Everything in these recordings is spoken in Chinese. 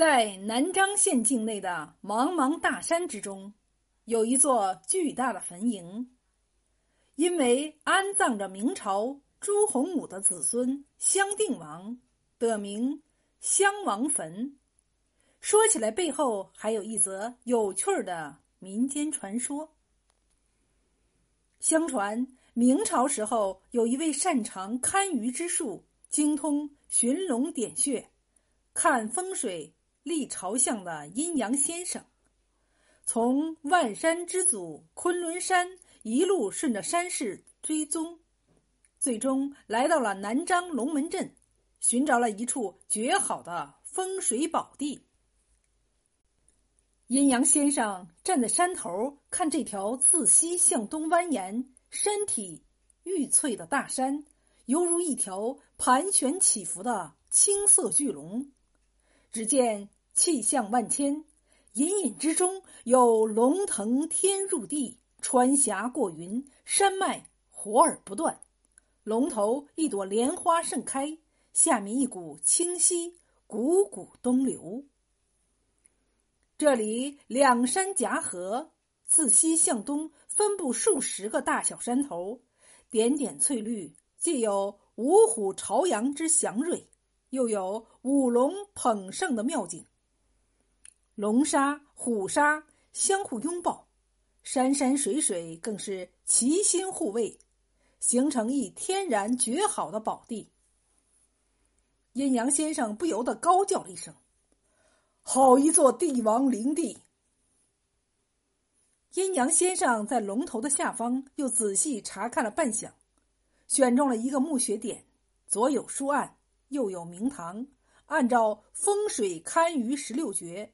在南漳县境内的茫茫大山之中，有一座巨大的坟茔，因为安葬着明朝朱洪武的子孙襄定王，得名襄王坟。说起来，背后还有一则有趣的民间传说。相传明朝时候，有一位擅长堪舆之术、精通寻龙点穴、看风水。立朝向的阴阳先生，从万山之祖昆仑山一路顺着山势追踪，最终来到了南漳龙门镇，寻找了一处绝好的风水宝地。阴阳先生站在山头看这条自西向东蜿蜒、身体玉翠的大山，犹如一条盘旋起伏的青色巨龙。只见气象万千，隐隐之中有龙腾天入地，穿峡过云，山脉活而不断。龙头一朵莲花盛开，下面一股清溪汩汩东流。这里两山夹合，自西向东分布数十个大小山头，点点翠绿，既有五虎朝阳之祥瑞。又有五龙捧圣的妙景，龙沙虎沙相互拥抱，山山水水更是齐心护卫，形成一天然绝好的宝地。阴阳先生不由得高叫了一声：“好一座帝王灵地！”阴阳先生在龙头的下方又仔细查看了半晌，选中了一个墓穴点，左有书案。又有明堂，按照风水堪舆十六诀，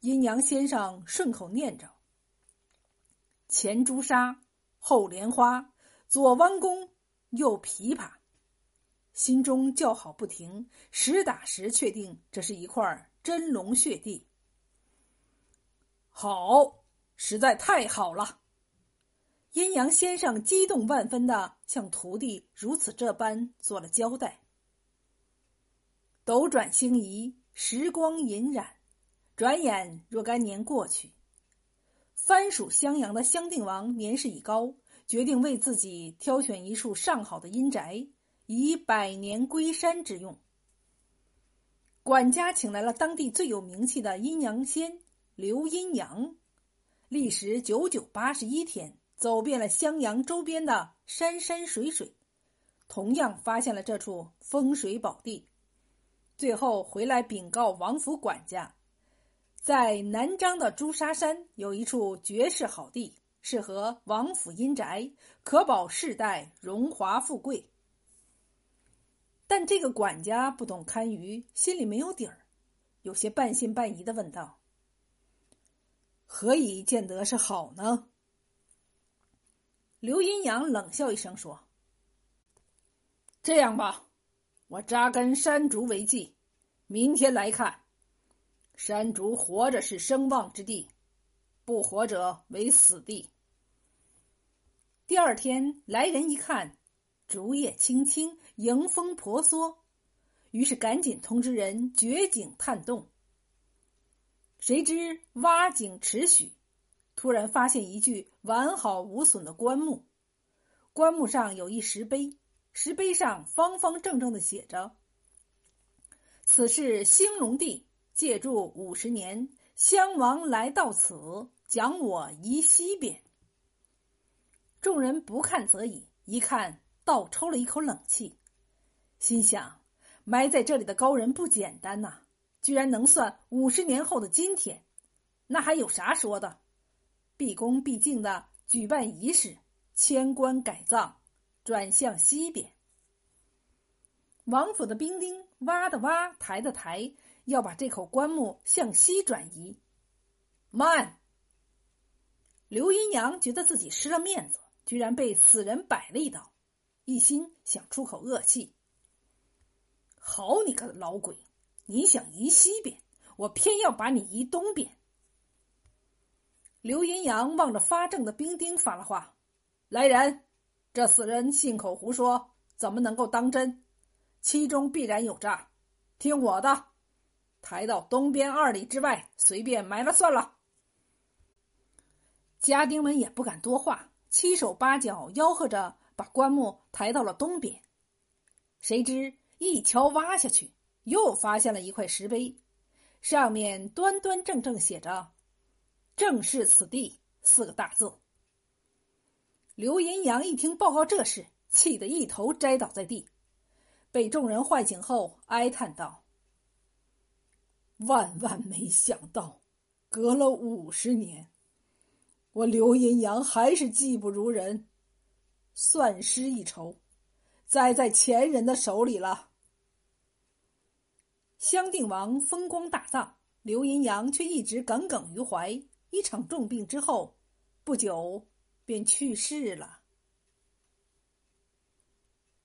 阴阳先生顺口念着：“前朱砂，后莲花，左弯弓，右琵琶。”心中叫好不停，实打实确定这是一块真龙穴地。好，实在太好了！阴阳先生激动万分的向徒弟如此这般做了交代。斗转星移，时光荏苒，转眼若干年过去。藩属襄阳的襄定王年事已高，决定为自己挑选一处上好的阴宅，以百年归山之用。管家请来了当地最有名气的阴阳仙刘阴阳，历时九九八十一天，走遍了襄阳周边的山山水水，同样发现了这处风水宝地。最后回来禀告王府管家，在南漳的朱砂山有一处绝世好地，适合王府阴宅，可保世代荣华富贵。但这个管家不懂堪舆，心里没有底儿，有些半信半疑的问道：“何以见得是好呢？”刘阴阳冷笑一声说：“这样吧。”我扎根山竹为记，明天来看。山竹活着是声望之地，不活者为死地。第二天来人一看，竹叶青青，迎风婆娑，于是赶紧通知人掘井探洞。谁知挖井持许，突然发现一具完好无损的棺木，棺木上有一石碑。石碑上方方正正的写着：“此是兴隆帝借住五十年，襄王来到此，讲我移西边。”众人不看则已，一看倒抽了一口冷气，心想：埋在这里的高人不简单呐，居然能算五十年后的今天，那还有啥说的？毕恭毕敬的举办仪式，迁棺改葬。转向西边，王府的兵丁挖的挖，抬的抬，要把这口棺木向西转移。慢！刘阴阳觉得自己失了面子，居然被死人摆了一道，一心想出口恶气。好你个老鬼！你想移西边，我偏要把你移东边。刘阴阳望着发怔的兵丁发了话：“来人！”这死人信口胡说，怎么能够当真？其中必然有诈。听我的，抬到东边二里之外，随便埋了算了。家丁们也不敢多话，七手八脚吆喝着把棺木抬到了东边。谁知一锹挖下去，又发现了一块石碑，上面端端正正写着“正是此地”四个大字。刘银阳一听报告这事，气得一头栽倒在地，被众人唤醒后，哀叹道：“万万没想到，隔了五十年，我刘银阳还是技不如人，算失一筹。”栽在前人的手里了。襄定王风光大葬，刘银阳却一直耿耿于怀。一场重病之后，不久便去世了。